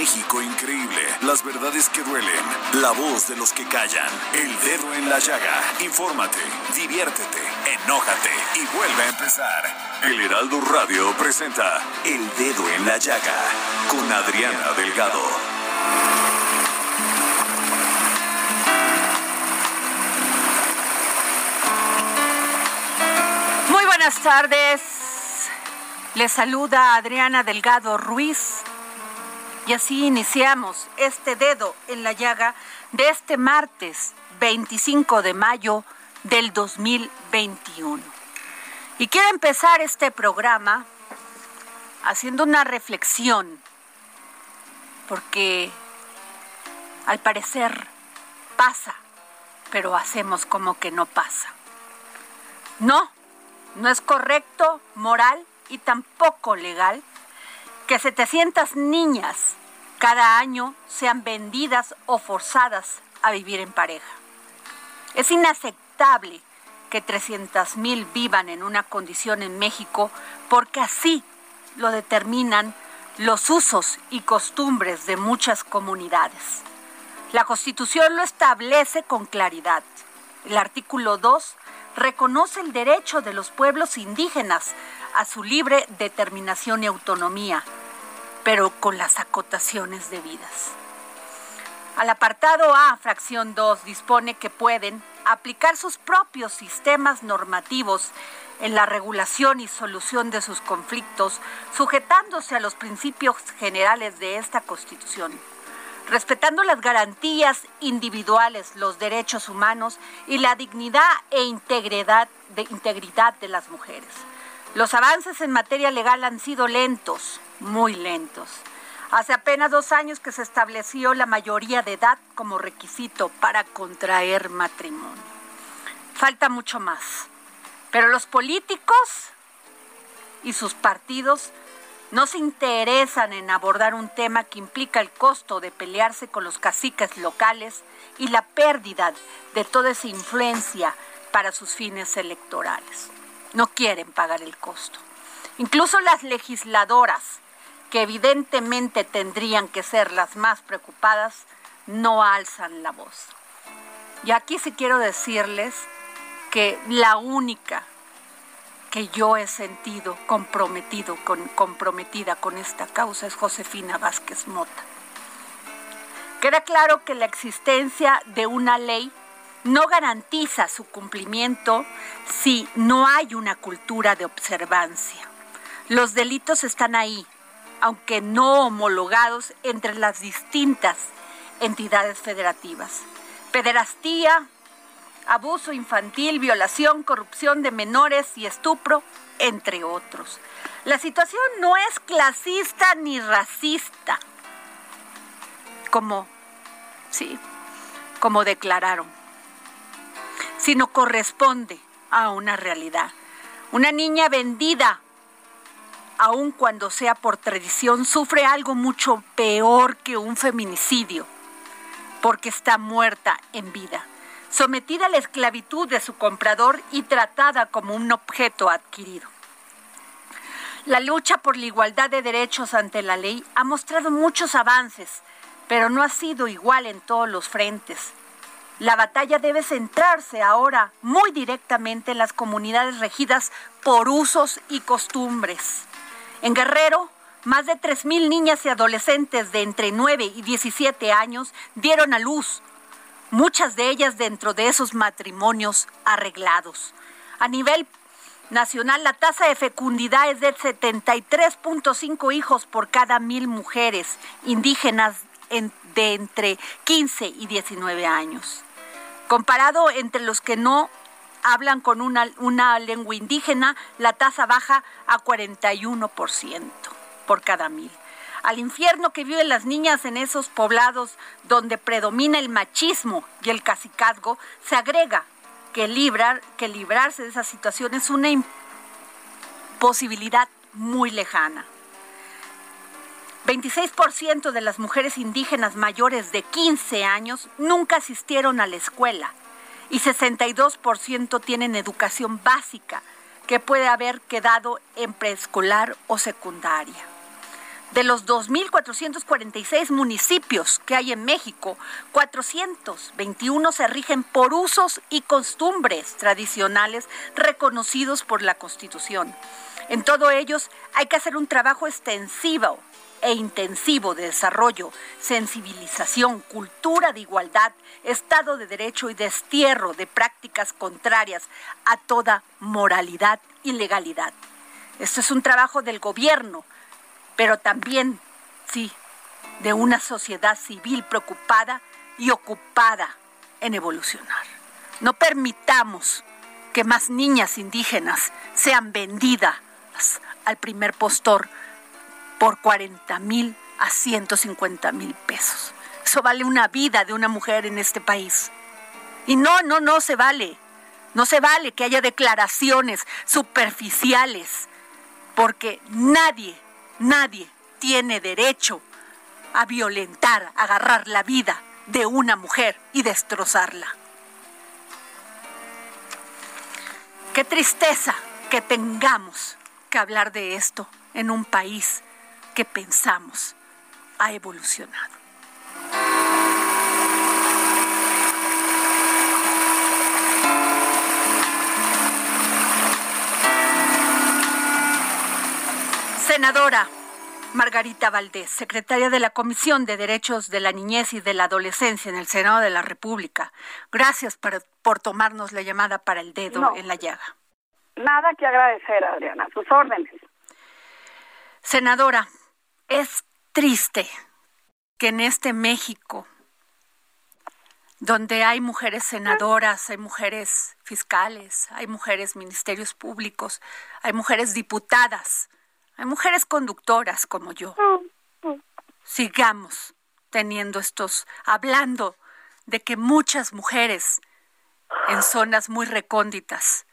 México increíble. Las verdades que duelen. La voz de los que callan. El dedo en la llaga. Infórmate, diviértete, enójate y vuelve a empezar. El Heraldo Radio presenta El Dedo en la Llaga con Adriana Delgado. Muy buenas tardes. Les saluda Adriana Delgado Ruiz. Y así iniciamos este dedo en la llaga de este martes 25 de mayo del 2021. Y quiero empezar este programa haciendo una reflexión, porque al parecer pasa, pero hacemos como que no pasa. No, no es correcto, moral y tampoco legal que 700 niñas cada año sean vendidas o forzadas a vivir en pareja. Es inaceptable que 300 mil vivan en una condición en México porque así lo determinan los usos y costumbres de muchas comunidades. La Constitución lo establece con claridad. El artículo 2 reconoce el derecho de los pueblos indígenas a su libre determinación y autonomía, pero con las acotaciones debidas. Al apartado A, fracción 2, dispone que pueden aplicar sus propios sistemas normativos en la regulación y solución de sus conflictos, sujetándose a los principios generales de esta Constitución, respetando las garantías individuales, los derechos humanos y la dignidad e integridad de, integridad de las mujeres. Los avances en materia legal han sido lentos, muy lentos. Hace apenas dos años que se estableció la mayoría de edad como requisito para contraer matrimonio. Falta mucho más. Pero los políticos y sus partidos no se interesan en abordar un tema que implica el costo de pelearse con los caciques locales y la pérdida de toda esa influencia para sus fines electorales. No quieren pagar el costo. Incluso las legisladoras que evidentemente tendrían que ser las más preocupadas, no alzan la voz. Y aquí sí quiero decirles que la única que yo he sentido comprometido con, comprometida con esta causa es Josefina Vázquez Mota. Queda claro que la existencia de una ley no garantiza su cumplimiento si no hay una cultura de observancia. Los delitos están ahí, aunque no homologados entre las distintas entidades federativas. Pederastía, abuso infantil, violación, corrupción de menores y estupro, entre otros. La situación no es clasista ni racista, como, sí, como declararon, sino corresponde a una realidad. Una niña vendida aun cuando sea por tradición, sufre algo mucho peor que un feminicidio, porque está muerta en vida, sometida a la esclavitud de su comprador y tratada como un objeto adquirido. La lucha por la igualdad de derechos ante la ley ha mostrado muchos avances, pero no ha sido igual en todos los frentes. La batalla debe centrarse ahora muy directamente en las comunidades regidas por usos y costumbres. En Guerrero, más de 3.000 niñas y adolescentes de entre 9 y 17 años dieron a luz, muchas de ellas dentro de esos matrimonios arreglados. A nivel nacional, la tasa de fecundidad es de 73.5 hijos por cada mil mujeres indígenas de entre 15 y 19 años. Comparado entre los que no hablan con una, una lengua indígena, la tasa baja a 41% por cada mil. Al infierno que viven las niñas en esos poblados donde predomina el machismo y el cacicazgo, se agrega que, librar, que librarse de esa situación es una imposibilidad muy lejana. 26% de las mujeres indígenas mayores de 15 años nunca asistieron a la escuela y 62% tienen educación básica que puede haber quedado en preescolar o secundaria. De los 2.446 municipios que hay en México, 421 se rigen por usos y costumbres tradicionales reconocidos por la Constitución. En todos ellos hay que hacer un trabajo extensivo e intensivo de desarrollo, sensibilización, cultura de igualdad, Estado de Derecho y destierro de prácticas contrarias a toda moralidad y legalidad. Esto es un trabajo del gobierno, pero también, sí, de una sociedad civil preocupada y ocupada en evolucionar. No permitamos que más niñas indígenas sean vendidas al primer postor por 40 mil a 150 mil pesos. Eso vale una vida de una mujer en este país. Y no, no, no se vale. No se vale que haya declaraciones superficiales, porque nadie, nadie tiene derecho a violentar, agarrar la vida de una mujer y destrozarla. Qué tristeza que tengamos que hablar de esto en un país que pensamos ha evolucionado. Senadora Margarita Valdés, secretaria de la Comisión de Derechos de la Niñez y de la Adolescencia en el Senado de la República. Gracias por, por tomarnos la llamada para el dedo en la llaga. Nada que agradecer, Adriana. Sus órdenes. Senadora, es triste que en este México, donde hay mujeres senadoras, hay mujeres fiscales, hay mujeres ministerios públicos, hay mujeres diputadas, hay mujeres conductoras como yo, sigamos teniendo estos, hablando de que muchas mujeres en zonas muy recónditas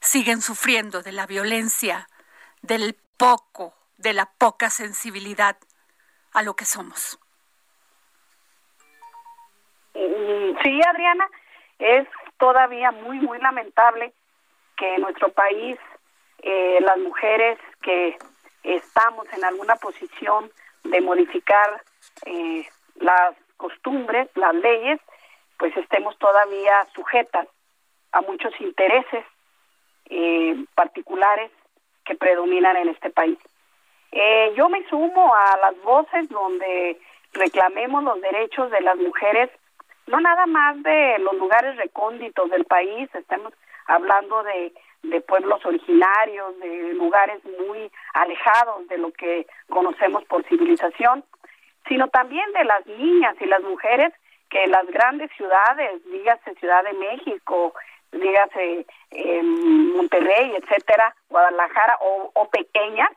siguen sufriendo de la violencia, del poco, de la poca sensibilidad a lo que somos. Mm, sí, Adriana, es todavía muy, muy lamentable que en nuestro país eh, las mujeres que estamos en alguna posición de modificar eh, las costumbres, las leyes, pues estemos todavía sujetas a muchos intereses eh, particulares que predominan en este país. Eh, yo me sumo a las voces donde reclamemos los derechos de las mujeres, no nada más de los lugares recónditos del país, estamos hablando de, de pueblos originarios, de lugares muy alejados de lo que conocemos por civilización, sino también de las niñas y las mujeres que las grandes ciudades, dígase Ciudad de México, dígase eh, Monterrey, etcétera, Guadalajara o, o pequeñas,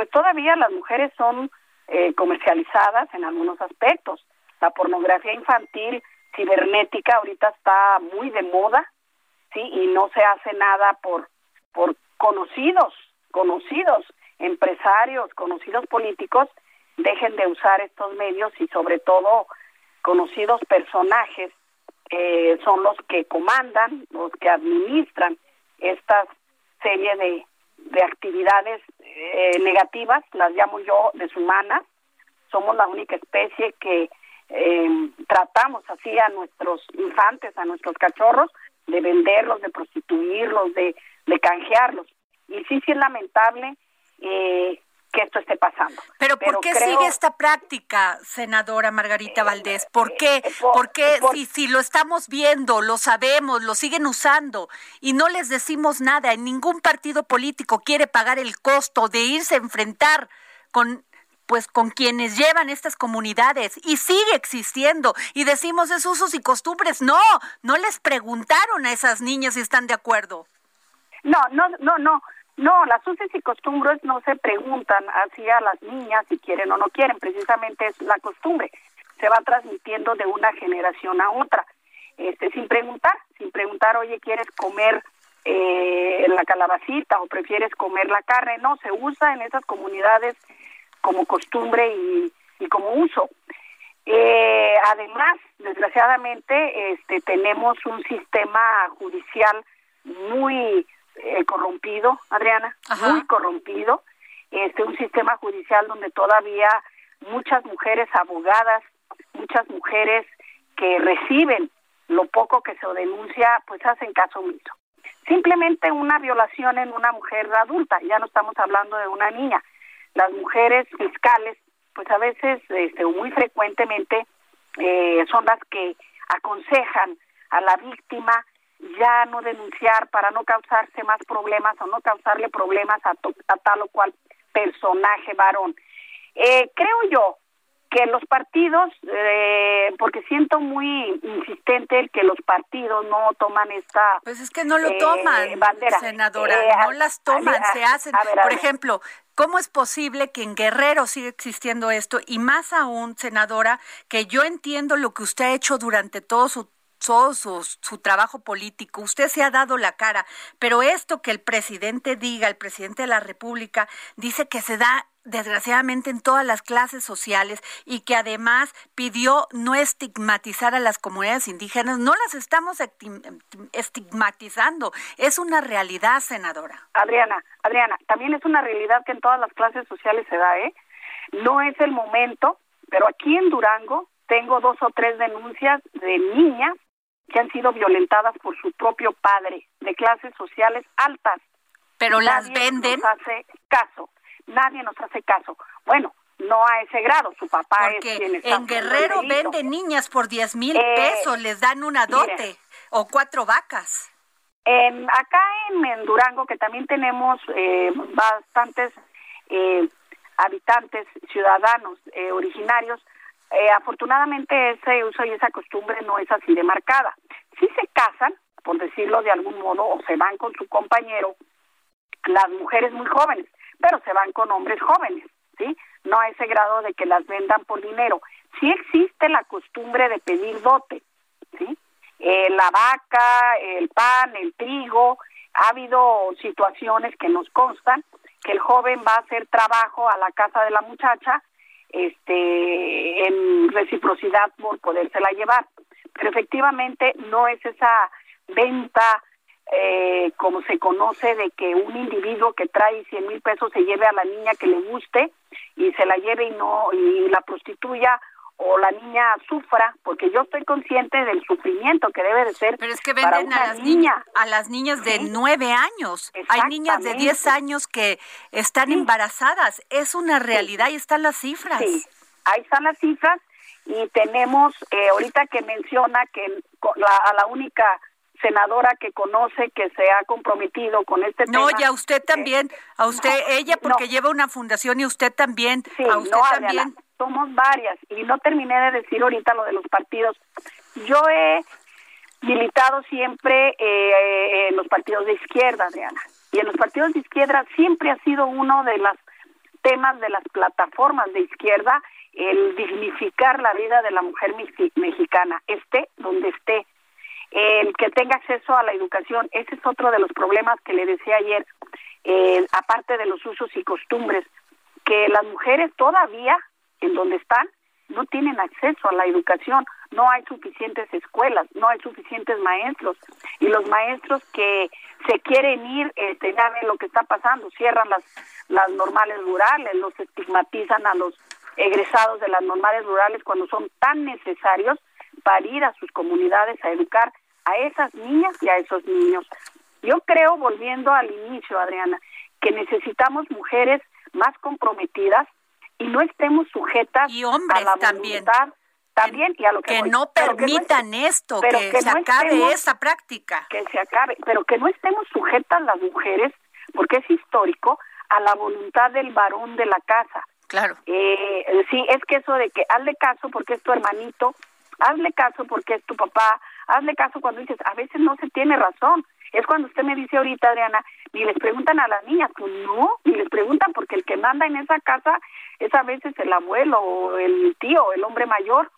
pues todavía las mujeres son eh, comercializadas en algunos aspectos. La pornografía infantil cibernética ahorita está muy de moda, sí, y no se hace nada por por conocidos, conocidos empresarios, conocidos políticos dejen de usar estos medios y sobre todo conocidos personajes eh, son los que comandan, los que administran estas serie de, de actividades eh, negativas, las llamo yo deshumanas. Somos la única especie que eh, tratamos así a nuestros infantes, a nuestros cachorros, de venderlos, de prostituirlos, de, de canjearlos. Y sí, sí es lamentable eh, que esto esté pasando. Pero ¿por qué sigue esta práctica, senadora Margarita Valdés? ¿Por qué? Eh, ¿Por, qué si, si lo estamos viendo, lo sabemos, lo siguen usando y no les decimos nada? En ningún partido político quiere pagar el costo de irse a enfrentar con pues con quienes llevan estas comunidades y sigue existiendo y decimos es usos y costumbres. No, no les preguntaron a esas niñas si están de acuerdo. No, no, no, no. No, las usos y costumbres no se preguntan hacia las niñas si quieren o no quieren, precisamente es la costumbre. Se va transmitiendo de una generación a otra, este, sin preguntar, sin preguntar, oye, ¿quieres comer eh, la calabacita o prefieres comer la carne? No, se usa en esas comunidades como costumbre y, como uso. Eh, además, desgraciadamente, este, tenemos un sistema judicial muy eh, corrompido, Adriana, muy corrompido, este, un sistema judicial donde todavía muchas mujeres abogadas, muchas mujeres que reciben lo poco que se denuncia, pues hacen caso omiso. Simplemente una violación en una mujer adulta, ya no estamos hablando de una niña, las mujeres fiscales, pues a veces, este, muy frecuentemente, eh, son las que aconsejan a la víctima ya no denunciar para no causarse más problemas o no causarle problemas a, tal o cual personaje varón. Eh, creo yo que los partidos, eh, porque siento muy insistente el que los partidos no toman esta Pues es que no lo toman, bandera. senadora, no las toman, se hacen. Por ejemplo, ¿Cómo es posible que en Guerrero siga existiendo esto? Y más aún, senadora, que yo entiendo lo que usted ha hecho durante todo su su, su, trabajo político, usted se ha dado la cara, pero esto que el presidente diga, el presidente de la República, dice que se da desgraciadamente en todas las clases sociales y que además pidió no estigmatizar a las comunidades indígenas, no las estamos estigmatizando, es una realidad, senadora. Adriana, Adriana, también es una realidad que en todas las clases sociales se da, ¿eh? No es el momento, pero aquí en Durango tengo dos o tres denuncias de niñas que han sido violentadas por su propio padre, de clases sociales altas. Pero las venden. Nos hace caso nadie nos hace caso. Bueno, no a ese grado, su papá es quien está En Guerrero venden niñas por 10 mil eh, pesos, les dan una dote o cuatro vacas. En, acá en, Durango, que también tenemos eh, bastantes eh, habitantes, ciudadanos originarios, afortunadamente ese uso y esa costumbre no es así de marcada. Si se casan, por decirlo de algún modo, o se van con su compañero, las mujeres muy jóvenes, pero se van con hombres jóvenes, ¿sí? No a ese grado de que las vendan por dinero. Sí existe la costumbre de pedir dote, ¿sí? Eh, la vaca, el pan, el trigo, ha habido situaciones que nos constan que el joven va a hacer trabajo a la casa de la muchacha este en reciprocidad por podérsela llevar. Pero efectivamente no es esa venta eh, como se conoce de que un individuo que trae 100 mil pesos se lleve a la niña que le guste y se la lleve y no y la prostituya o la niña sufra, porque yo estoy consciente del sufrimiento que debe de ser. Pero es que venden a las niñas, a las niñas de nueve años. Hay niñas de 10 años que están embarazadas. Es una realidad y están las cifras. Sí, ahí están las cifras y tenemos eh, ahorita que menciona que la, a la única senadora que conoce que se ha comprometido con este tema. No, y a usted también, a usted, ella porque lleva una fundación y usted también, sí, a usted también. Somos varias y no terminé de decir ahorita lo de los partidos. Yo he militado siempre eh, en los partidos de izquierda, Adriana, y en los partidos de izquierda siempre ha sido uno de los temas de las plataformas de izquierda el dignificar la vida de la mujer mexicana, esté donde esté, el que tenga acceso a la educación. Ese es otro de los problemas que le decía ayer, eh, aparte de los usos y costumbres, que las mujeres todavía, en donde están, no tienen acceso a la educación, no hay suficientes escuelas, no hay suficientes maestros, y los maestros que se quieren ir, este, ya ven lo que está pasando, cierran las, las normales rurales, los estigmatizan a los egresados de las normales rurales cuando son tan necesarios para ir a sus comunidades a educar a esas niñas y a esos niños. Yo creo, volviendo al inicio, Adriana, que necesitamos mujeres más comprometidas y no estemos sujetas y hombres a la también. también y a lo que, no permitan esto, que, se acabe esa práctica. Que se acabe, pero que no estemos sujetas las mujeres, porque es histórico, a la voluntad del varón de la casa. Claro. Eh, sí, es que eso de que hazle caso porque es tu hermanito, hazle caso porque es tu papá, hazle caso cuando dices, a veces no se tiene razón. Es cuando usted me dice ahorita, Adriana, ni les preguntan a las niñas, pues no, ni les preguntan porque el que manda en esa casa es a veces el abuelo o el tío, el hombre mayor.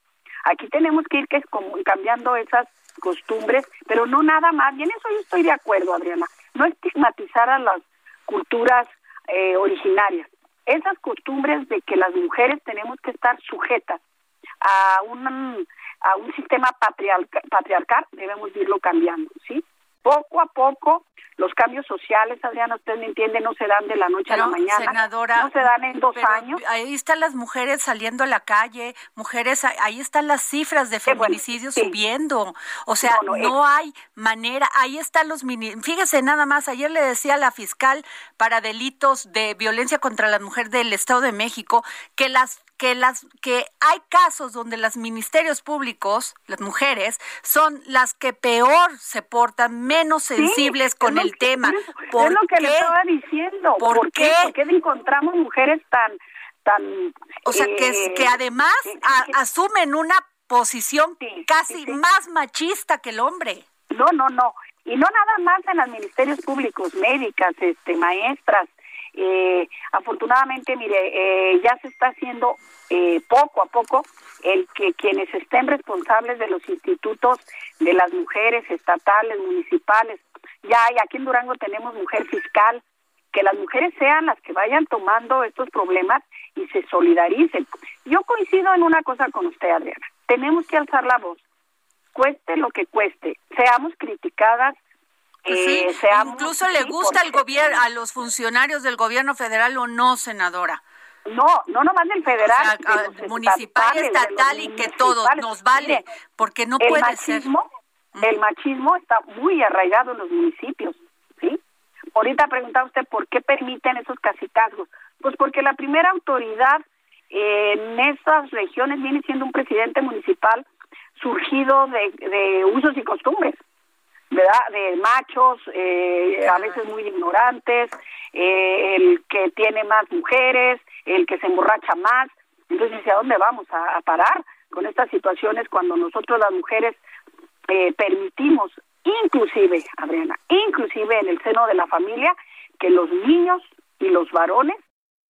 Aquí tenemos que ir que es como cambiando esas costumbres, pero no nada más. Y en eso yo estoy de acuerdo, Adriana. No estigmatizar a las culturas eh, originarias. Esas costumbres de que las mujeres tenemos que estar sujetas a un, a un sistema patriarcal debemos irlo cambiando, ¿sí? Poco a poco los cambios sociales, Adriana, usted me entiende, no se dan de la noche a la mañana. Senadora, no se dan en dos años. Ahí están las mujeres saliendo a la calle, mujeres, ahí están las cifras de feminicidios subiendo. O sea, no, hay manera. Ahí están los mini. Fíjese nada más, ayer le decía a la fiscal para delitos de violencia contra la mujer del Estado de México que las que las que hay casos donde los ministerios públicos, las mujeres, son las que peor se portan, menos sensibles con el tema. ¿Por es lo que le estaba diciendo. ¿Por, qué? ¿Por qué encontramos mujeres tan tan o sea que eh, que además asumen una posición casi más machista que el hombre. No, no, no. Y no nada más en los ministerios públicos, médicas, este, maestras, eh, afortunadamente, mire, eh, ya se está haciendo eh, poco a poco el que quienes estén responsables de los institutos de las mujeres estatales, municipales, ya hay, aquí en Durango tenemos mujer fiscal, que las mujeres sean las que vayan tomando estos problemas y se solidaricen. Yo coincido en una cosa con usted, Adriana. Tenemos que alzar la voz, cueste lo que cueste, seamos criticadas, eh, incluso le gusta al gobierno, a los funcionarios del gobierno federal o no, senadora. No, no nomás del federal, municipal, estatal y que todo nos vale, porque no puede machismo, ser. El machismo está muy arraigado en los municipios, ¿sí? Ahorita preguntaba usted por qué permiten esos casicazgos. Pues porque la primera autoridad en esas regiones viene siendo un presidente municipal surgido de usos y costumbres. De machos, eh, a veces muy ignorantes, eh, el que tiene más mujeres, el que se emborracha más. Entonces, ¿a dónde vamos a, parar con estas situaciones cuando nosotros las mujeres eh, permitimos, inclusive, Adriana, inclusive en el seno de la familia, que los niños y los varones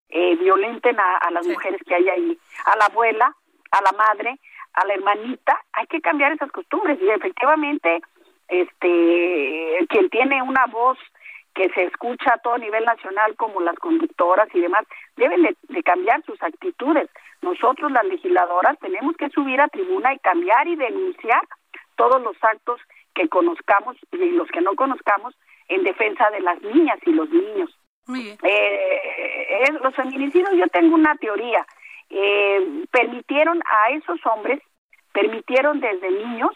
violenten a, a las mujeres que hay ahí, a la abuela, a la madre, a la hermanita, hay que cambiar esas costumbres y efectivamente este quien tiene una voz que se escucha a todo nivel nacional como las conductoras y demás, deben de, cambiar sus actitudes. Nosotros las legisladoras tenemos que subir a tribuna y cambiar y denunciar todos los actos que conozcamos y los que no conozcamos en defensa de las niñas y los niños. Muy eh, los feminicidios, yo tengo una teoría. Eh, permitieron a esos hombres, permitieron desde niños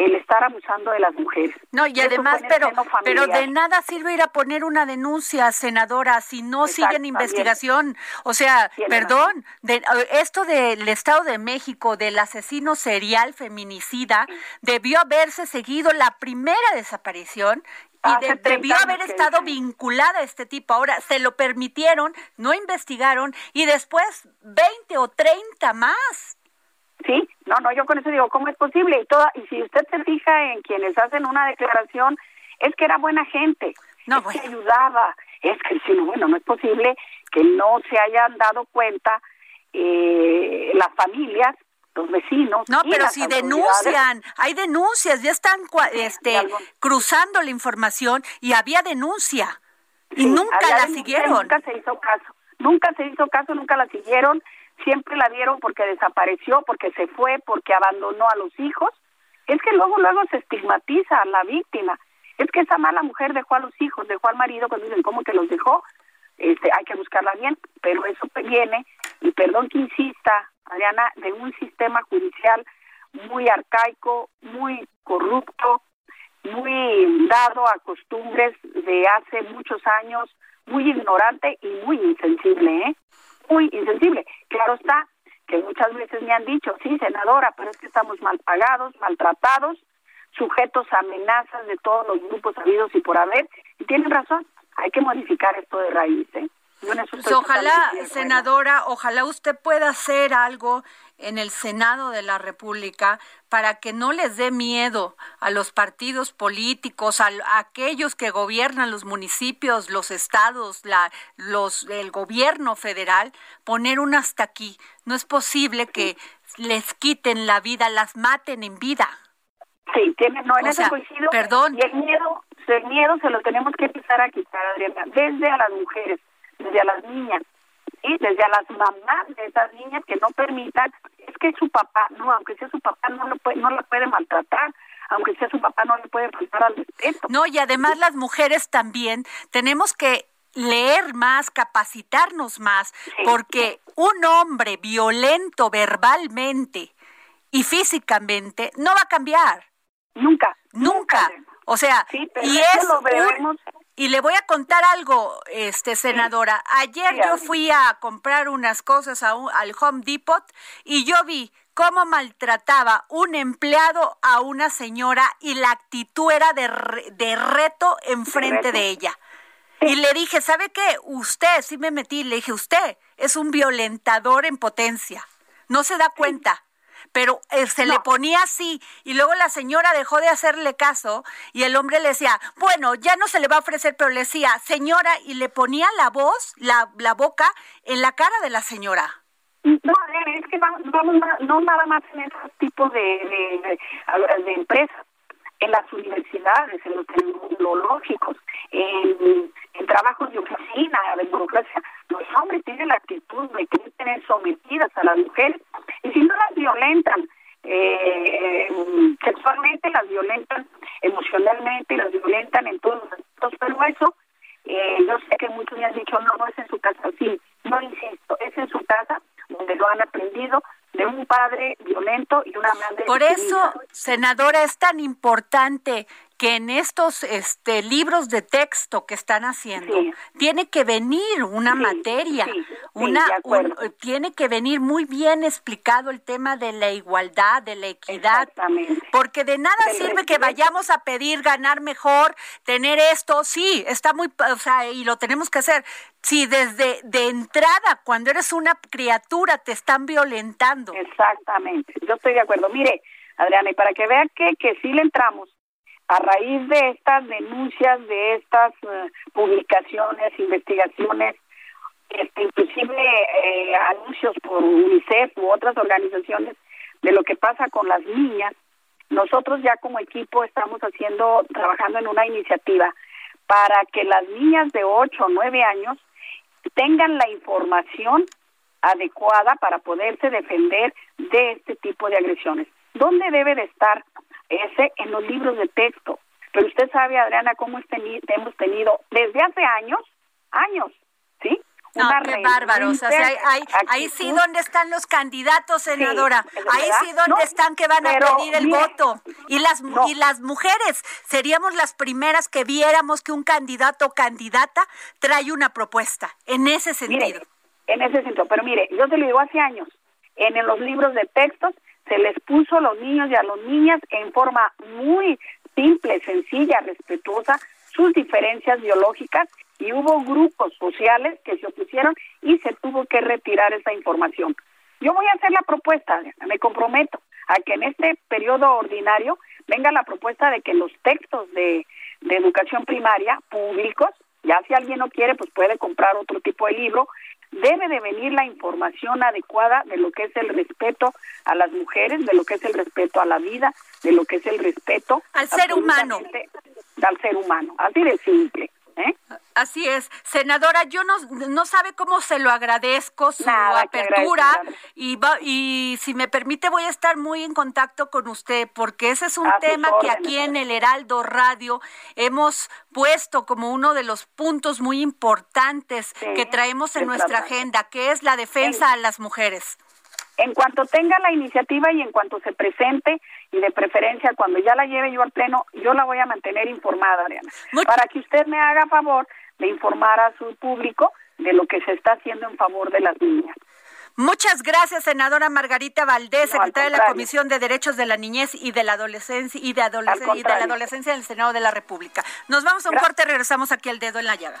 el estar abusando de las mujeres. No, y además, pero, pero de nada sirve ir a poner una denuncia, senadora, si no siguen investigación. O sea, perdón, de, esto del Estado de México, del asesino serial feminicida, debió haberse seguido la primera desaparición y debió haber estado vinculada a este tipo. Ahora, se lo permitieron, no investigaron y después 20 o 30 más. Sí, no, no, yo con eso digo, ¿cómo es posible? Y toda, y si usted se fija en quienes hacen una declaración, es que era buena gente, no, es que ayudaba, es que si no, bueno, no es posible que no se hayan dado cuenta eh, las familias los vecinos. No, pero si denuncian, hay denuncias, ya están este, cruzando la información y había denuncia y nunca la siguieron. Nunca se hizo caso, nunca se hizo caso, nunca la siguieron siempre la vieron porque desapareció, porque se fue, porque abandonó a los hijos. Es que luego, luego se estigmatiza a la víctima. Es que esa mala mujer dejó a los hijos, dejó al marido, cuando dicen, ¿cómo que los dejó? Este, hay que buscarla bien, pero eso viene y perdón que insista, Adriana, de un sistema judicial muy arcaico, muy corrupto, muy dado a costumbres de hace muchos años, muy ignorante y muy insensible, ¿eh? Muy insensible. Claro está que muchas veces me han dicho, sí, senadora, pero es que estamos mal pagados, maltratados, sujetos a amenazas de todos los grupos habidos y por haber, y tienen razón, hay que modificar esto de raíz, ¿eh? Pues ojalá, senadora, ojalá usted pueda hacer algo en el Senado de la República para que no les dé miedo a los partidos políticos, a, aquellos que gobiernan los municipios, los estados, la, los, el gobierno federal, poner un hasta aquí. No es posible que les quiten la vida, las maten en vida. Sí, tiene, no, en ese Perdón. Y el miedo, el miedo se lo tenemos que empezar a quitar, Adriana, desde a las mujeres desde a las niñas y desde a las mamás de esas niñas que no permitan es que su papá no aunque sea su papá no lo puede, no la puede maltratar aunque sea su papá no le puede faltar al respeto. No y además las mujeres también tenemos que leer más capacitarnos más porque un hombre violento verbalmente y físicamente no va a cambiar. Nunca. Nunca, o sea y es y le voy a contar algo, este senadora. Ayer yo fui a comprar unas cosas a al Home Depot y yo vi cómo maltrataba un empleado a una señora y la actitud era de, de reto enfrente de ella. Y le dije, ¿sabe qué? Usted, sí me metí, le dije, usted es un violentador en potencia. No se da cuenta pero eh, se le ponía así y luego la señora dejó de hacerle caso y el hombre le decía, bueno, ya no se le va a ofrecer, pero le decía, señora, y le ponía la voz, la, la boca en la cara de la señora. No, es que vamos, no nada más en esos tipos de, de, de empresas, en las universidades, en los tecnológicos, en, en trabajos de oficina, de burocracia, los hombres tienen la actitud de querer tener sometidas a las mujeres y si no las violentan eh, sexualmente, las violentan emocionalmente, las violentan en todos los aspectos, pero eso eh, yo sé que muchos me han dicho, no, no es en su casa, sí, no insisto, es en su casa donde lo han aprendido de un padre violento y una madre. Por eso, senadora, es tan importante que en estos este, libros de texto que están haciendo tiene que venir una materia, una tiene que venir muy bien explicado el tema de la igualdad, de la equidad, porque de nada sirve que vayamos a pedir ganar mejor, tener esto, sí, está muy, o sea, y lo tenemos que hacer. Si desde de entrada, cuando eres una criatura, te están violentando. Exactamente, yo estoy de acuerdo. Mire, Adriana, y para que vean que, que sí le entramos, a raíz de estas denuncias, de estas eh, publicaciones, investigaciones, este, inclusive eh, anuncios por UNICEF u otras organizaciones de lo que pasa con las niñas, nosotros ya como equipo estamos haciendo, trabajando en una iniciativa para que las niñas de 8 o 9 años tengan la información adecuada para poderse defender de este tipo de agresiones. ¿Dónde debe de estar ese en los libros de texto. Pero usted sabe, Adriana, cómo hemos tenido desde hace años, años, ¿sí? No, qué bárbaros. O sea, ahí, sí donde están los candidatos, senadora. ahí sí donde están que van a pedir el voto. Y las, y las mujeres seríamos las primeras que viéramos que un candidato o candidata trae una propuesta. En ese sentido. en ese sentido. Pero mire, yo te lo digo hace años. En, los libros de textos se les puso a los niños y a las niñas en forma muy simple, sencilla, respetuosa, sus diferencias biológicas y hubo grupos sociales que se opusieron y se tuvo que retirar esa información. Yo voy a hacer la propuesta, me comprometo a que en este periodo ordinario venga la propuesta de que los textos de, de educación primaria públicos, ya si alguien no quiere, pues puede comprar otro tipo de libro, debe de venir la información adecuada de lo que es el respeto a las mujeres, de lo que es el respeto a la vida, de lo que es el respeto al ser humano. Al ser humano, así de simple. ¿Eh? Así es, senadora, yo no, no sabe cómo se lo agradezco su apertura y, y si me permite voy a estar muy en contacto con usted porque ese es un tema que aquí en el Heraldo Radio hemos puesto como uno de los puntos muy importantes que traemos en nuestra agenda, que es la defensa a las mujeres. En cuanto tenga la iniciativa y en cuanto se presente, y de preferencia cuando ya la lleve yo al pleno, yo la voy a mantener informada, Adriana, para que usted me haga favor de informar a su público de lo que se está haciendo en favor de las niñas. Muchas gracias, senadora Margarita Valdés, secretaria de la Comisión de Derechos de la Niñez y de la Adolescencia y de, adolescencia, y de la Adolescencia del Senado de la República. Nos vamos a un corte, regresamos aquí al dedo en la llaga.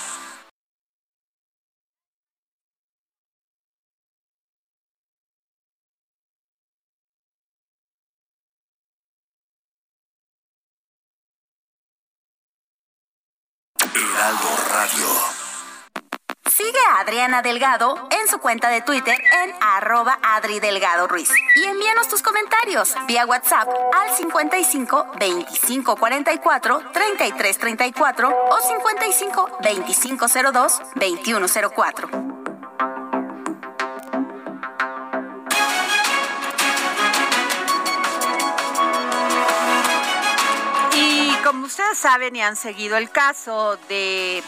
Adriana Delgado en su cuenta de Twitter en arroba Adri Delgado Ruiz. Y envíanos tus comentarios vía WhatsApp al 55 25 44 33 34 o 55 25 02 21 04. Y como ustedes saben y han seguido el caso de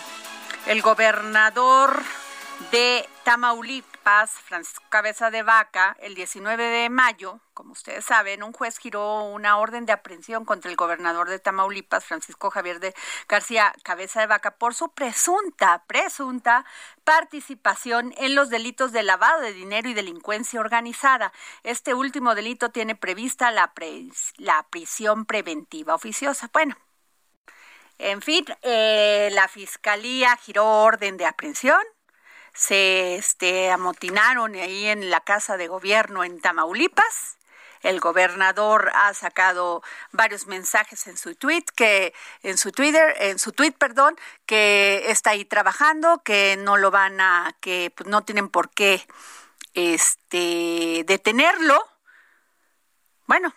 el gobernador de Tamaulipas, Francisco Cabeza de Vaca, el 19 de mayo, como ustedes saben, un juez giró una orden de aprehensión contra el gobernador de Tamaulipas, Francisco Javier de García Cabeza de Vaca, por su presunta, presunta participación en los delitos de lavado de dinero y delincuencia organizada. Este último delito tiene prevista la, prisión preventiva oficiosa. Bueno, en fin, eh, la fiscalía giró orden de aprehensión, se este, amotinaron ahí en la casa de gobierno en Tamaulipas. El gobernador ha sacado varios mensajes en su tweet que en su Twitter, en su tweet, perdón, que está ahí trabajando, que no lo van a, que pues, no tienen por qué este detenerlo. Bueno,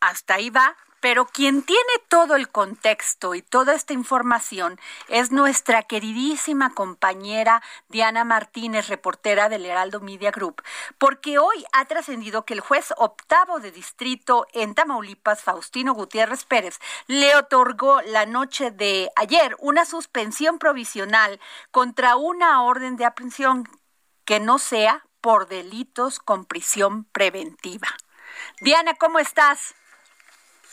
hasta ahí va, pero quien tiene todo el contexto y toda esta información es nuestra queridísima compañera Diana Martínez, reportera del Heraldo Media Group, porque hoy ha trascendido que el juez octavo de distrito en Tamaulipas, Faustino Gutiérrez Pérez, le otorgó la noche de ayer una suspensión provisional contra una orden de aprehensión que no sea por delitos con prisión preventiva. Diana, ¿cómo estás?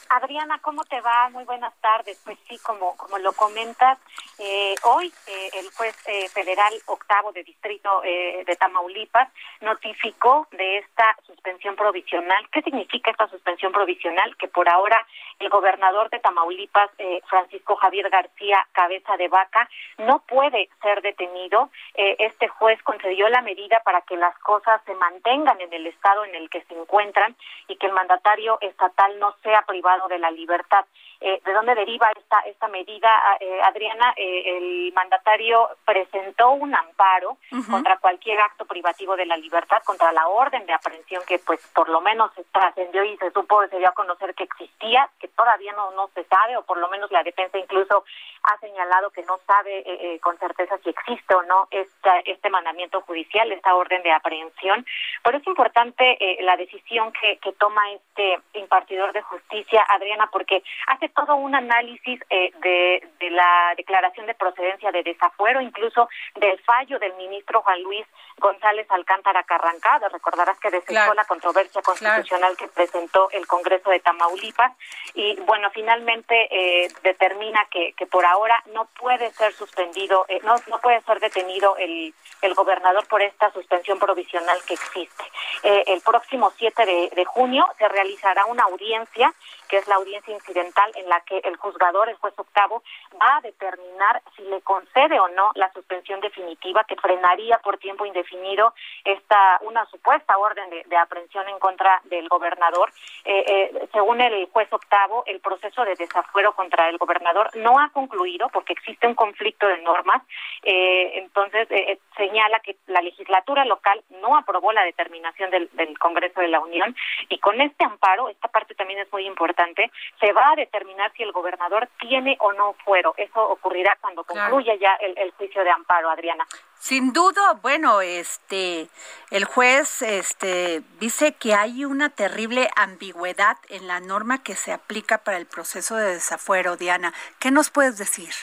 Adriana, ¿cómo te va? Muy buenas tardes. Pues sí, como, como lo comentas, eh, hoy eh, el juez eh, federal octavo de distrito de Tamaulipas notificó de esta suspensión provisional. ¿Qué significa esta suspensión provisional? Que por ahora el gobernador de Tamaulipas, Francisco Javier García Cabeza de Vaca, no puede ser detenido. este juez concedió la medida para que las cosas se mantengan en el estado en el que se encuentran y que el mandatario estatal no sea privado de la libertad. Eh, ¿De dónde deriva esta, esta medida, eh, Adriana? Eh, el mandatario presentó un amparo contra cualquier acto privativo de la libertad, contra la orden de aprehensión que pues por lo menos se trascendió y se supo, se dio a conocer que existía, que todavía no, no se sabe, o por lo menos la defensa incluso ha señalado que no sabe con certeza si existe o no esta, este mandamiento judicial, esta orden de aprehensión. Pero es importante la decisión que, que toma este impartidor de justicia, Adriana, porque hace todo un análisis eh, de, de, la declaración de procedencia de desafuero, incluso del fallo del ministro Juan Luis González Alcántara Carrancada. Recordarás que desechó la controversia constitucional que presentó el Congreso de Tamaulipas y, bueno, finalmente eh, determina que, que por ahora no puede ser suspendido, eh, no, no puede ser detenido el, el gobernador por esta suspensión provisional que existe. Eh, el próximo 7 de, de junio se realizará una audiencia que es la audiencia incidental en la que el juzgador, el juez octavo, va a determinar si le concede o no la suspensión definitiva que frenaría por tiempo indefinido esta una supuesta orden de, aprehensión en contra del gobernador. Eh, eh, según el juez octavo, el proceso de desafuero contra el gobernador no ha concluido porque existe un conflicto de normas. Eh, entonces, señala que la legislatura local no aprobó la determinación del, del Congreso de la Unión y con este amparo, esta parte también es muy importante, se va a determinar si el gobernador tiene o no fuero. Eso ocurrirá cuando concluya ya el, juicio de amparo, Adriana. Sin duda, bueno, este, el juez, este, dice que hay una terrible ambigüedad en la norma que se aplica para el proceso de desafuero, Diana. ¿Qué nos puedes decir?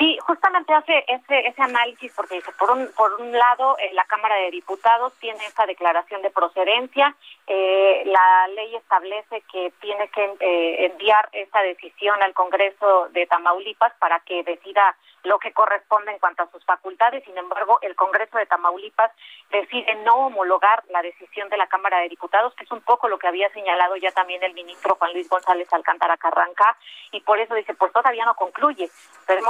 Sí, justamente hace ese, ese análisis porque dice, por un, por un lado, eh, la Cámara de Diputados tiene esta declaración de procedencia, eh, la ley establece que tiene que eh, enviar esta decisión al Congreso de Tamaulipas para que decida lo que corresponde en cuanto a sus facultades. Sin embargo, el Congreso de Tamaulipas decide no homologar la decisión de la Cámara de Diputados, que es un poco lo que había señalado ya también el ministro Juan Luis González Alcántara Carranca, y por eso dice, pues todavía no concluye. Ver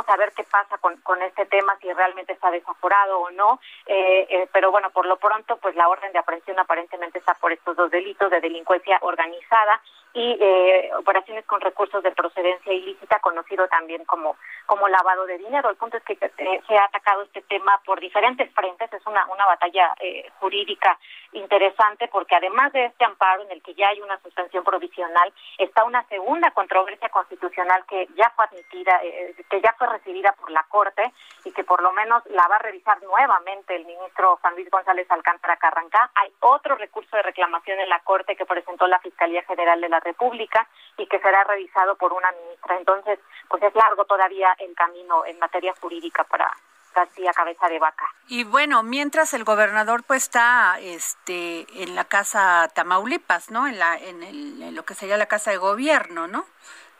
pasa con, con este tema, si realmente está desaforado o no. Eh, eh, pero bueno, por lo pronto, pues la orden de aprehensión aparentemente está por estos dos delitos de delincuencia organizada y eh, operaciones con recursos de procedencia ilícita, conocido también como, como lavado de dinero. El punto es que eh, se ha atacado este tema por diferentes frentes, es una, una batalla eh, jurídica interesante porque además de este amparo en el que ya hay una suspensión provisional, está una segunda controversia constitucional que ya fue admitida, que ya fue recibida por la Corte y que por lo menos la va a revisar nuevamente el ministro Juan Luis González Alcántara Carrancá. Hay otro recurso de reclamación en la Corte que presentó la Fiscalía General de la República y que será revisado por una ministra. Entonces, pues es largo todavía el camino en materia jurídica para García Cabeza de Vaca. Y bueno, mientras el gobernador pues está este en la casa Tamaulipas, ¿no? En la en, el, en lo que sería la casa de gobierno, ¿no?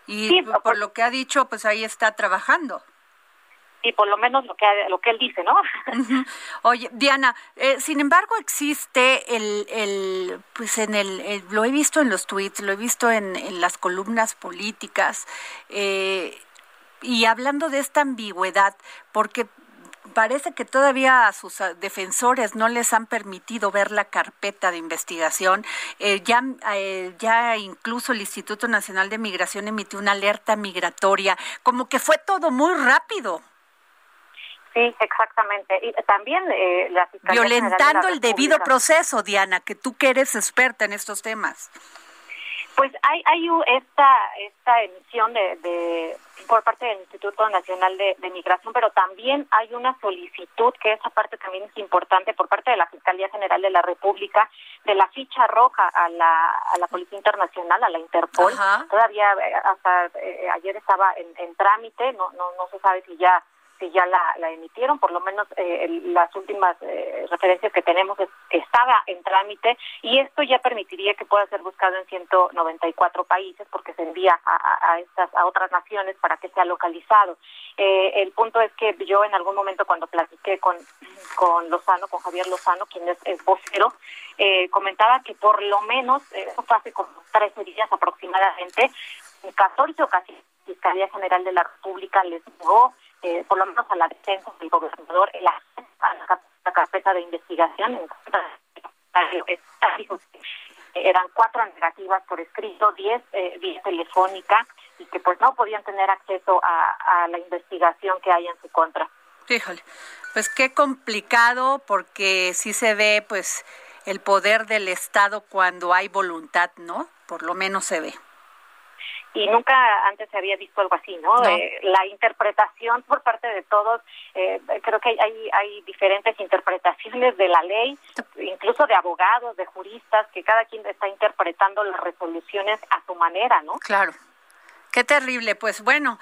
Y por lo que ha dicho, pues ahí está trabajando y por lo menos lo que lo que él dice, ¿no? Oye, Diana, eh, sin embargo existe el, el pues en el, lo he visto en los tweets, lo he visto en, en las columnas políticas eh, y hablando de esta ambigüedad, porque parece que todavía a sus defensores no les han permitido ver la carpeta de investigación. Eh, ya, ya incluso el Instituto Nacional de Migración emitió una alerta migratoria, como que fue todo muy rápido. Sí, exactamente. Y también eh, la Violentando el debido proceso, Diana, que tú que eres experta en estos temas. Pues hay, hay esta, esta emisión de, de por parte del Instituto Nacional de, Migración, pero también hay una solicitud, que esa parte también es importante, por parte de la Fiscalía General de la República, de la ficha roja a la, a la Policía Internacional, a la Interpol. Todavía eh, hasta eh, ayer estaba en, en trámite, no, no, no se sabe si ya si ya la, emitieron, por lo menos eh, las últimas eh, referencias que tenemos es que estaba en trámite y esto ya permitiría que pueda ser buscado en 194 países porque se envía a, a estas a otras naciones para que sea localizado. Eh, el punto es que yo en algún momento cuando platiqué con con Lozano, con Javier Lozano, quien es, es vocero, eh, comentaba que por lo menos, eso fue hace como 13 días aproximadamente, en 14 ocasiones la Fiscalía General de la República les negó eh, por lo menos a la defensa del gobernador, el la, carpeta de investigación contra eran cuatro negativas por escrito, diez eh, vía telefónica y que pues no podían tener acceso a, a la investigación que hay en su contra. Híjole, pues qué complicado porque sí se ve pues el poder del Estado cuando hay voluntad, ¿no? Por lo menos se ve y nunca antes se había visto algo así, ¿no? Eh, la interpretación por parte de todos, eh, creo que hay, hay diferentes interpretaciones de la ley, incluso de abogados, de juristas, que cada quien está interpretando las resoluciones a su manera, ¿no? Claro. Qué terrible. Pues bueno,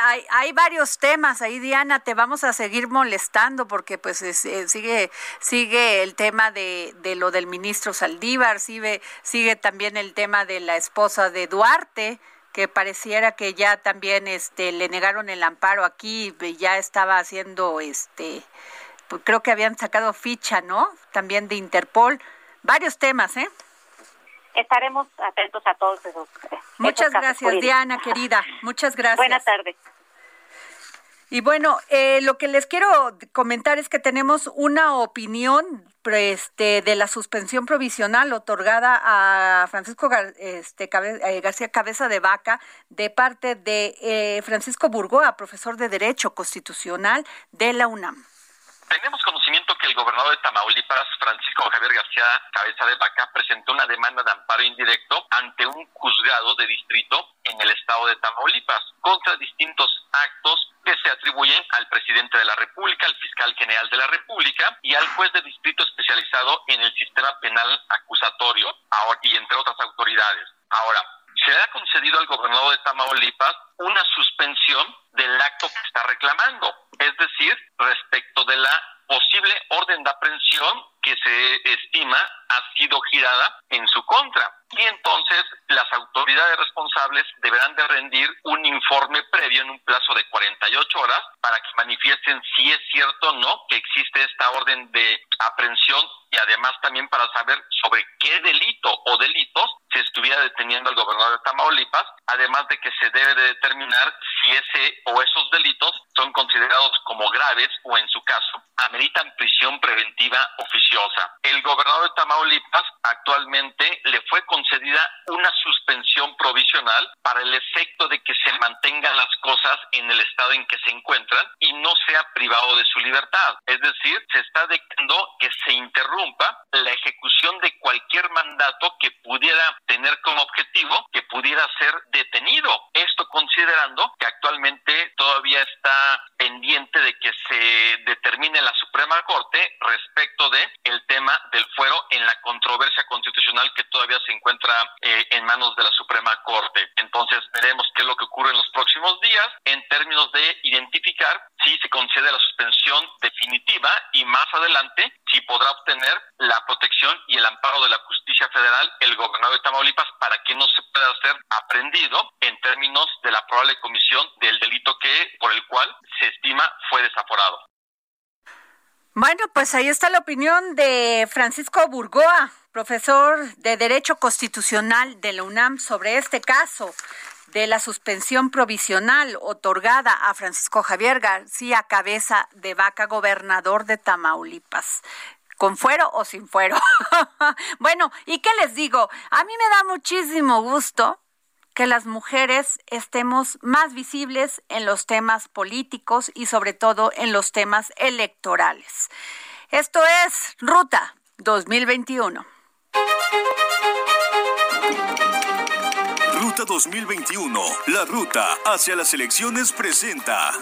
hay, hay, varios temas ahí, Diana. Te vamos a seguir molestando porque pues eh, sigue sigue el tema de, de lo del ministro Saldívar, sigue sigue también el tema de la esposa de Duarte que pareciera que ya también este le negaron el amparo aquí, ya estaba haciendo este pues creo que habían sacado ficha, ¿no? También de Interpol, varios temas, ¿eh? Estaremos atentos a todos esos. Muchas gracias, Diana, querida. Muchas gracias. Buenas tardes. Y bueno, eh, lo que les quiero comentar es que tenemos una opinión este, de la suspensión provisional otorgada a Francisco este, eh, García Cabeza de Vaca de parte de eh, Francisco Burgoa, profesor de Derecho Constitucional de la UNAM. Tenemos conocimiento que el gobernador de Tamaulipas, Francisco Javier García Cabeza de Vaca, presentó una demanda de amparo indirecto ante un juzgado de distrito en el estado de Tamaulipas contra distintos actos que se atribuyen al presidente de la República, al fiscal general de la República y al juez de distrito especializado en el sistema penal acusatorio y entre otras autoridades. Ahora, se le ha concedido al gobernador de Tamaulipas una suspensión del acto que está reclamando, es decir, respecto de la posible orden de aprehensión que se estima ha sido girada en su contra. Y entonces las autoridades responsables deberán de rendir un informe previo en un plazo de 48 horas para que manifiesten si es cierto o no que existe esta orden de aprehensión y además también para saber sobre qué delito o delitos se estuviera deteniendo al gobernador de Tamaulipas, además de que se debe de determinar si ese o esos delitos son considerados como graves o en su caso ameritan prisión preventiva El gobernador de Tamaulipas actualmente le fue concedida una suspensión provisional para el efecto de que se mantengan las cosas en el estado en que se encuentran y no sea privado de su libertad. Es decir, se está dejando que se interrumpa la ejecución de cualquier mandato que pudiera tener como objetivo que pudiera ser detenido. Esto considerando que actualmente todavía está pendiente de que se determine la Suprema Corte respecto de el tema del fuero en la controversia constitucional que todavía se encuentra eh, en manos de la Suprema Corte. Entonces veremos qué es lo que ocurre en los próximos días en términos de identificar si se concede la suspensión definitiva y más adelante si podrá obtener la protección y el amparo de la justicia federal el gobernador de Tamaulipas para que no se pueda ser aprendido en términos de la probable comisión del delito que por el cual se estima fue desaforado. Bueno, pues ahí está la opinión de Francisco Burgoa, profesor de Derecho Constitucional de la UNAM sobre este caso de la suspensión provisional otorgada a Francisco Javier García Cabeza de Vaca, gobernador de Tamaulipas. ¿Con fuero o sin fuero? bueno, ¿y qué les digo? A mí me da muchísimo gusto que las mujeres estemos más visibles en los temas políticos y sobre todo en los temas electorales. Esto es Ruta 2021. Ruta 2021, la ruta hacia las elecciones presenta.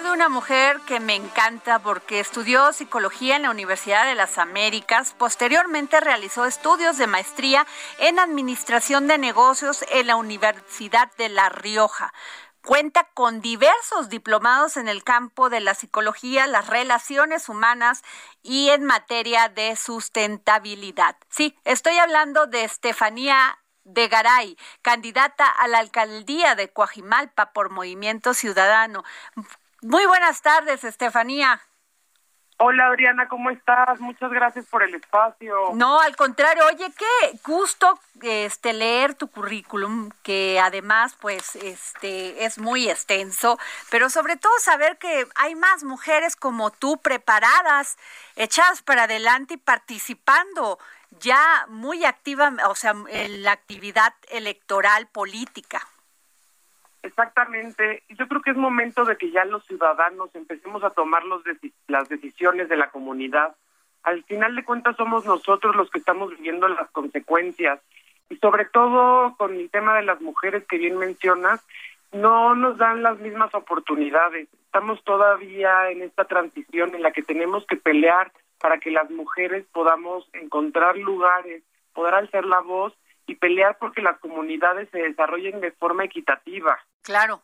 De una mujer que me encanta porque estudió psicología en la Universidad de las Américas, posteriormente realizó estudios de maestría en administración de negocios en la Universidad de La Rioja. Cuenta con diversos diplomados en el campo de la psicología, las relaciones humanas y en materia de sustentabilidad. Sí, estoy hablando de Estefanía de Garay, candidata a la alcaldía de Coajimalpa por Movimiento Ciudadano. Muy buenas tardes, Estefanía. Hola Adriana, ¿cómo estás? Muchas gracias por el espacio. No, al contrario, oye, qué gusto este leer tu currículum, que además pues este es muy extenso, pero sobre todo saber que hay más mujeres como tú preparadas, echadas para adelante y participando ya muy activa, o sea, en la actividad electoral política. Exactamente. Yo creo que es momento de que ya los ciudadanos empecemos a tomar los las decisiones de la comunidad. Al final de cuentas somos nosotros los que estamos viviendo las consecuencias y sobre todo con el tema de las mujeres que bien mencionas, no nos dan las mismas oportunidades. Estamos todavía en esta transición en la que tenemos que pelear para que las mujeres podamos encontrar lugares, poder alzar la voz y pelear porque las comunidades se desarrollen de forma equitativa. Claro.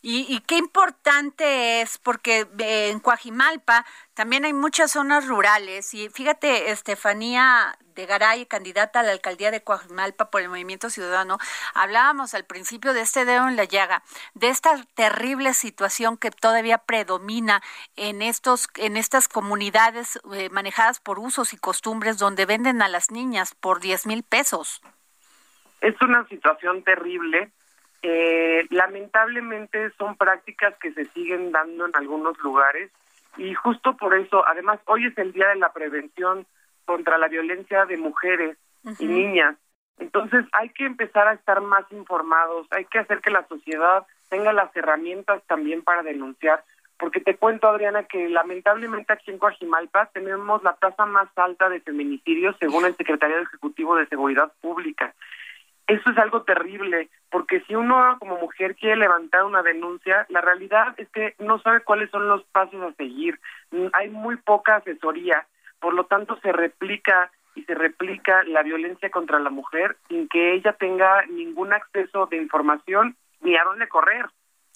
Y, qué importante es, porque eh, en Coajimalpa también hay muchas zonas rurales. Y fíjate, Estefanía de Garay, candidata a la alcaldía de Coajimalpa por el Movimiento Ciudadano, hablábamos al principio de este dedo en la llaga, de esta terrible situación que todavía predomina en estos, en estas comunidades eh, manejadas por usos y costumbres donde venden a las niñas por 10 mil pesos. Es una situación terrible eh, lamentablemente son prácticas que se siguen dando en algunos lugares y justo por eso, además, hoy es el Día de la Prevención contra la Violencia de Mujeres y Niñas. Entonces hay que empezar a estar más informados, hay que hacer que la sociedad tenga las herramientas también para denunciar, porque te cuento, Adriana, que lamentablemente aquí en Coajimalpa tenemos la tasa más alta de feminicidios según el Secretario Ejecutivo de Seguridad Pública. Eso es algo terrible, porque si uno como mujer quiere levantar una denuncia, la realidad es que no sabe cuáles son los pasos a seguir. Hay muy poca asesoría, por lo tanto se replica y se replica la violencia contra la mujer sin que ella tenga ningún acceso de información ni a dónde correr.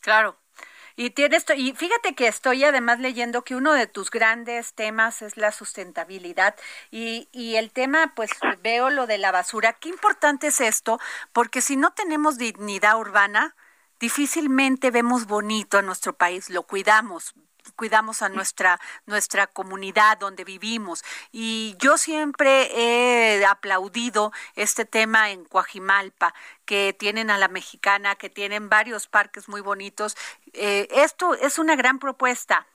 Claro. Y tienes y fíjate que estoy además leyendo que uno de tus grandes temas es la sustentabilidad. Y, y el tema pues veo lo de la basura. Qué importante es esto, porque si no tenemos dignidad urbana, difícilmente vemos bonito a nuestro país, lo cuidamos, cuidamos a nuestra nuestra comunidad donde vivimos y yo siempre he aplaudido este tema en Coajimalpa que tienen a la mexicana que tienen varios parques muy bonitos eh, esto es una gran propuesta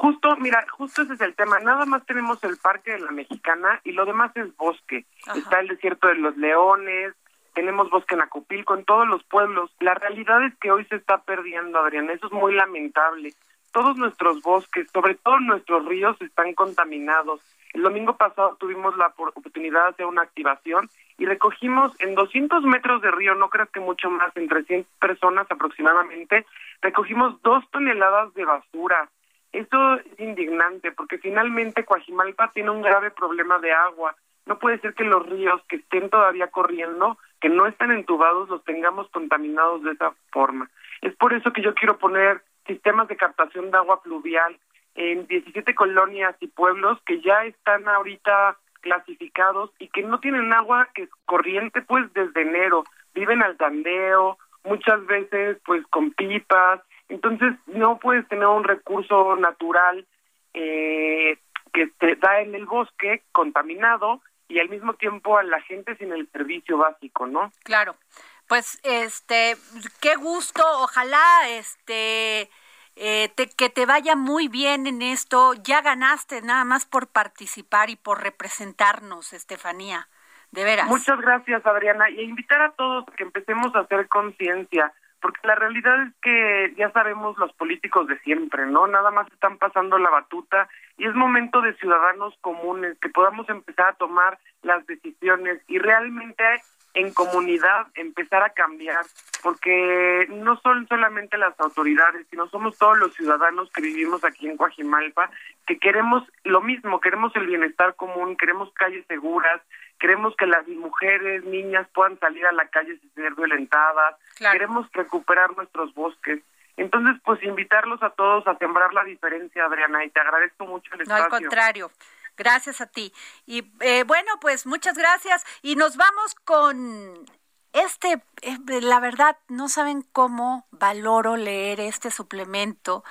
Justo, mira, justo ese es el tema. Nada más tenemos el Parque de la Mexicana y lo demás es bosque. Está el desierto de los leones, tenemos bosque en Acopilco, en todos los pueblos. La realidad es que hoy se está perdiendo, Adrián. Eso es muy lamentable todos nuestros bosques, sobre todo nuestros ríos, están contaminados. El domingo pasado tuvimos la oportunidad de hacer una activación y recogimos en 200 metros de río, no creas que mucho más, en 300 personas aproximadamente, recogimos dos toneladas de basura. Esto es indignante porque finalmente Coajimalpa tiene un grave problema de agua. No puede ser que los ríos que estén todavía corriendo, que no están entubados, los tengamos contaminados de esa forma. Es por eso que yo quiero poner sistemas de captación de agua pluvial en 17 colonias y pueblos que ya están ahorita clasificados y que no tienen agua que es corriente pues desde enero, viven al tandeo, muchas veces pues con pipas, entonces no puedes tener un recurso natural eh, que te da en el bosque contaminado y al mismo tiempo a la gente sin el servicio básico, ¿no? Claro. Pues este, qué gusto, ojalá este eh, que te vaya muy bien en esto. Ya ganaste nada más por participar y por representarnos, Estefanía. De veras. Muchas gracias, Adriana. Y invitar a todos a que empecemos a hacer conciencia, porque la realidad es que ya sabemos los políticos de siempre, ¿no? Nada más están pasando la batuta y es momento de ciudadanos comunes que podamos empezar a tomar las decisiones y realmente en comunidad empezar a cambiar, porque no son solamente las autoridades, sino somos todos los ciudadanos que vivimos aquí en Coajimalpa, que queremos lo mismo, queremos el bienestar común, queremos calles seguras, queremos que las mujeres, niñas puedan salir a la calle sin ser violentadas, queremos recuperar nuestros bosques. Entonces, pues invitarlos a todos a sembrar la diferencia, Adriana, y te agradezco mucho el espacio. No, al contrario. Gracias a ti. Y eh, bueno, pues muchas gracias. Y nos vamos con este, eh, la verdad, no saben cómo valoro leer este suplemento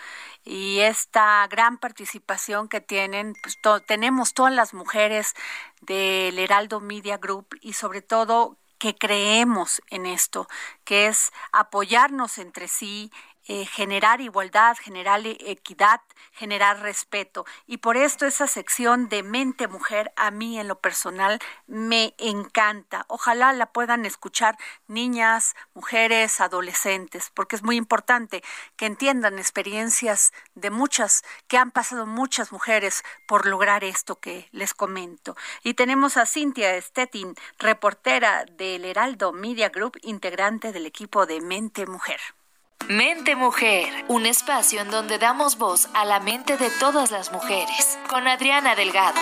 y esta gran participación que tienen, pues tenemos todas las mujeres del Heraldo Media Group y sobre todo que creemos en esto, que es apoyarnos entre sí, eh, generar igualdad, generar equidad, generar respeto. Y por esto esa sección de mente mujer a mí en lo personal me encanta. Ojalá la puedan escuchar niñas, mujeres, adolescentes, porque es muy importante que entiendan experiencias de muchas, que han pasado muchas mujeres por lograr esto que les comento. Y tenemos a Cintia Stettin, reportera del Heraldo Media Group, integrante del equipo de Mente Mujer. Mente Mujer, un espacio en donde damos voz a la mente de todas las mujeres, con Adriana Delgado.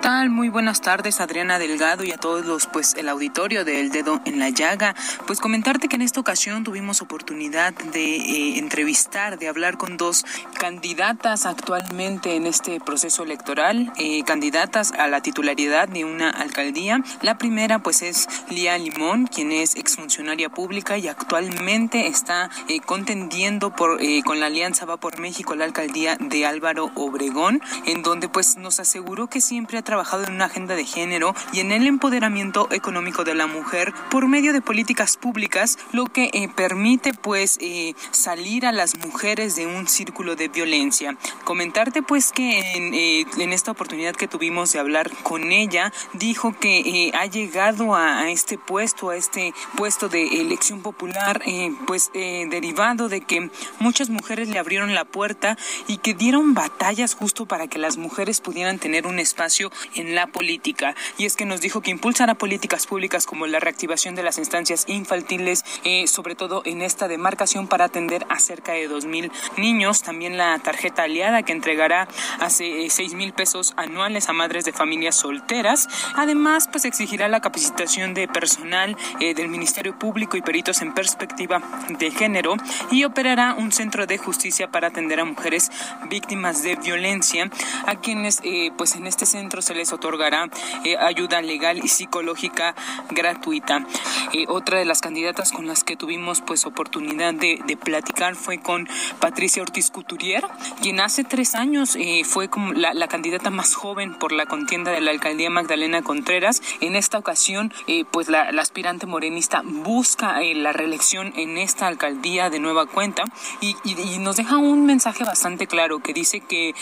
Tal? Muy buenas tardes, Adriana Delgado y a todos los, pues, el auditorio del Dedo en la Llaga. Pues comentarte que en esta ocasión tuvimos oportunidad de eh, entrevistar, de hablar con dos candidatas actualmente en este proceso electoral, eh, candidatas a la titularidad de una alcaldía. La primera, pues, es Lía Limón, quien es exfuncionaria pública y actualmente está eh, contendiendo por, con la Alianza Va por México la alcaldía de Álvaro Obregón, en donde, pues, nos aseguró que siempre ha trabajado en una agenda de género y en el empoderamiento económico de la mujer por medio de políticas públicas, lo que eh, permite pues eh, salir a las mujeres de un círculo de violencia. Comentarte pues que en, eh, esta oportunidad que tuvimos de hablar con ella, dijo que ha llegado a, este puesto, a este puesto de elección popular, pues derivado de que muchas mujeres le abrieron la puerta y que dieron batallas justo para que las mujeres pudieran tener un espacio en la política. Y es que nos dijo que impulsará políticas públicas como la reactivación de las instancias infantiles, eh, sobre todo en esta demarcación para atender a cerca de 2.000 niños. También la tarjeta aliada que entregará hace 6 mil pesos anuales a madres de familias solteras. Además, pues exigirá la capacitación de personal eh, del Ministerio Público y peritos en perspectiva de género y operará un centro de justicia para atender a mujeres víctimas de violencia, a quienes eh, pues en este centro se les otorgará eh, ayuda legal y psicológica gratuita. Eh, otra de las candidatas con las que tuvimos pues oportunidad de, platicar fue con Patricia Ortiz Couturier, quien hace tres años eh, fue como la, candidata más joven por la contienda de la alcaldía Magdalena Contreras. En esta ocasión pues la, aspirante morenista busca la reelección en esta alcaldía de nueva cuenta y, y, nos deja un mensaje bastante claro que dice que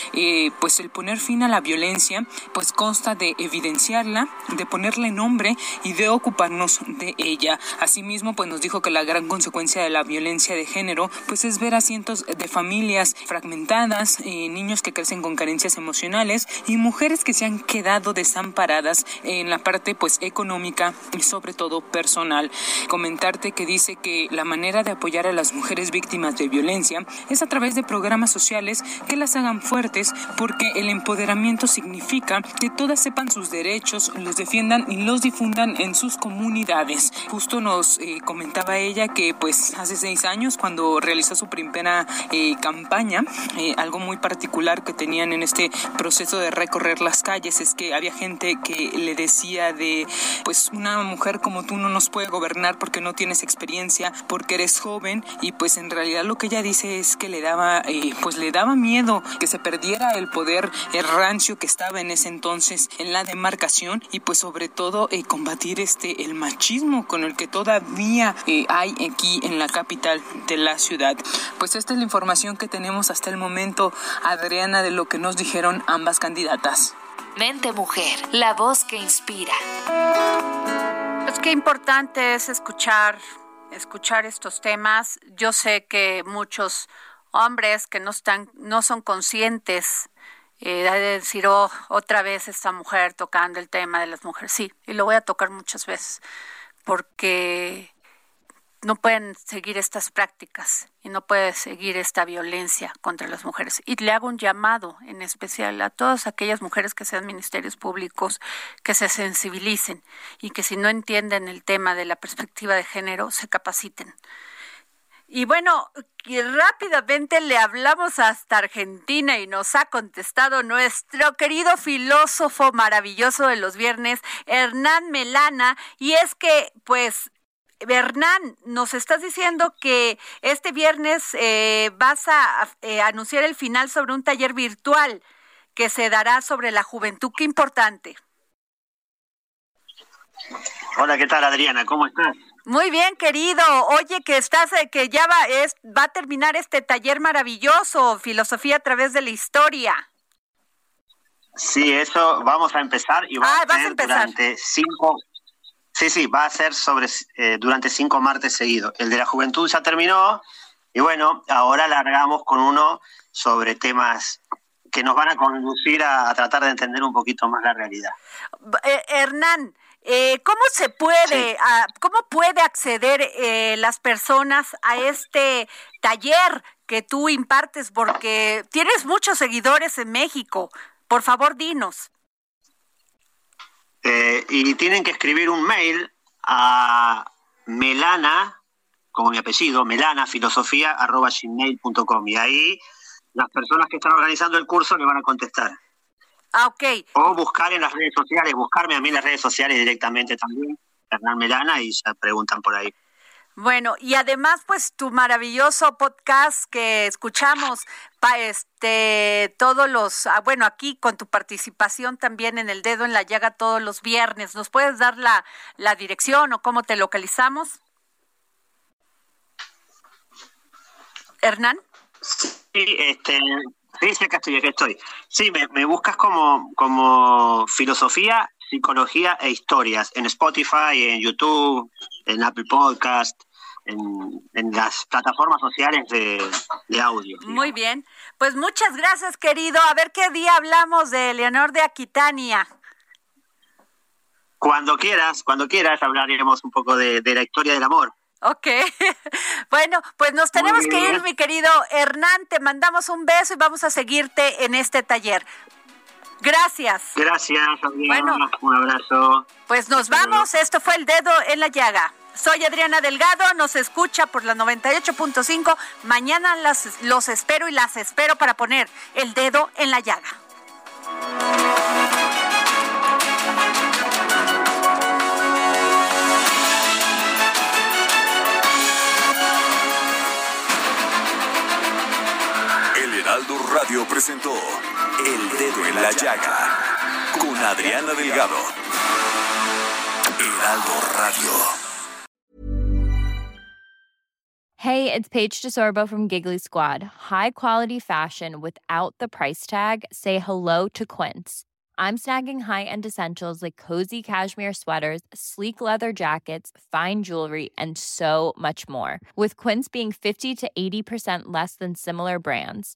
pues el poner fin a la violencia pues consta de evidenciarla, de ponerle nombre y de ocuparnos de ella. Asimismo, pues nos dijo que la gran consecuencia de la violencia de género, pues es ver a cientos de familias fragmentadas, eh, niños que crecen con carencias emocionales y mujeres que se han quedado desamparadas en la parte pues económica y sobre todo personal. Comentarte que dice que la manera de apoyar a las mujeres víctimas de violencia es a través de programas sociales que las hagan fuertes porque el empoderamiento significa que todas sepan sus derechos, los defiendan y los difundan en sus comunidades. Justo nos eh, comentaba ella que pues hace seis años cuando realizó su primera eh, campaña, eh, algo muy particular que tenían en este proceso de recorrer las calles es que había gente que le decía de pues una mujer como tú no nos puede gobernar porque no tienes experiencia, porque eres joven y pues en realidad lo que ella dice es que le daba pues le daba miedo que se perdiera el poder el rancio que estaba en ese entonces en la demarcación y pues sobre todo eh, combatir este el machismo con el que todavía eh, hay aquí en la capital de la ciudad. Pues esta es la información que tenemos hasta el momento, Adriana, de lo que nos dijeron ambas candidatas. Mente Mujer, la voz que inspira. Pues qué importante es escuchar, escuchar estos temas. Yo sé que muchos hombres que no están, no son conscientes eh, de decir, oh, otra vez esta mujer tocando el tema de las mujeres. Sí, y lo voy a tocar muchas veces, porque no pueden seguir estas prácticas y no puede seguir esta violencia contra las mujeres. Y le hago un llamado en especial a todas aquellas mujeres que sean ministerios públicos, que se sensibilicen y que si no entienden el tema de la perspectiva de género, se capaciten y bueno, rápidamente le hablamos hasta Argentina y nos ha contestado nuestro querido filósofo maravilloso de los viernes, Hernán Melana, y es que, pues, Hernán, nos estás diciendo que este viernes eh, vas a eh, anunciar el final sobre un taller virtual que se dará sobre la juventud. Qué importante. Hola, ¿qué tal Adriana? ¿Cómo estás? Muy bien, querido. Oye, que estás, eh, que ya va, es, va a terminar este taller maravilloso, filosofía a través de la historia. Sí, eso vamos a empezar y va ah, a ser durante cinco. Sí, sí, va a ser sobre eh, durante cinco martes seguidos. El de la juventud ya terminó y bueno, ahora largamos con uno sobre temas que nos van a conducir a, tratar de entender un poquito más la realidad. Eh, Hernán, eh, ¿Cómo se puede, cómo puede acceder eh, las personas a este taller que tú impartes? Porque tienes muchos seguidores en México. Por favor, dinos. y tienen que escribir un mail a melana, como mi apellido, melanafilosofía.gmail.com y ahí las personas que están organizando el curso le van a contestar. Ah, ok. O buscar en las redes sociales, buscarme a mí en las redes sociales directamente también, Hernán Melana, y se preguntan por ahí. Bueno, y además, pues tu maravilloso podcast que escuchamos, pa, este, todos los, ah, bueno, aquí con tu participación también en el dedo en la llaga todos los viernes. ¿Nos puedes dar la, la dirección o cómo te localizamos? Hernán. Sí, este, sí, acá estoy, acá estoy. Sí, me, me buscas como, como filosofía, psicología e historias en Spotify, en YouTube, en Apple Podcast, en, las plataformas sociales de, audio. Muy bien. Pues muchas gracias, querido. A ver qué día hablamos de Leonor de Aquitania. Cuando quieras, cuando quieras, hablaremos un poco de, la historia del amor. Ok, bueno, pues nos tenemos que ir, mi querido Hernán. Te mandamos un beso y vamos a seguirte en este taller. Gracias. Gracias, Bueno, un abrazo. Pues nos vamos. Esto fue el dedo en la llaga. Soy Adriana Delgado, nos escucha por la 98.5. Mañana las, los espero y las espero para poner el dedo en la llaga. Radio presentó El Dedo en la Llaga con Adriana Delgado. Heraldo Radio. Hey, it's Paige DeSorbo from Giggly Squad. High quality fashion without the price tag. Say hello to Quince. I'm snagging high-end essentials like cozy cashmere sweaters, sleek leather jackets, fine jewelry, and so much more. With Quince being 50 to 80% less than similar brands.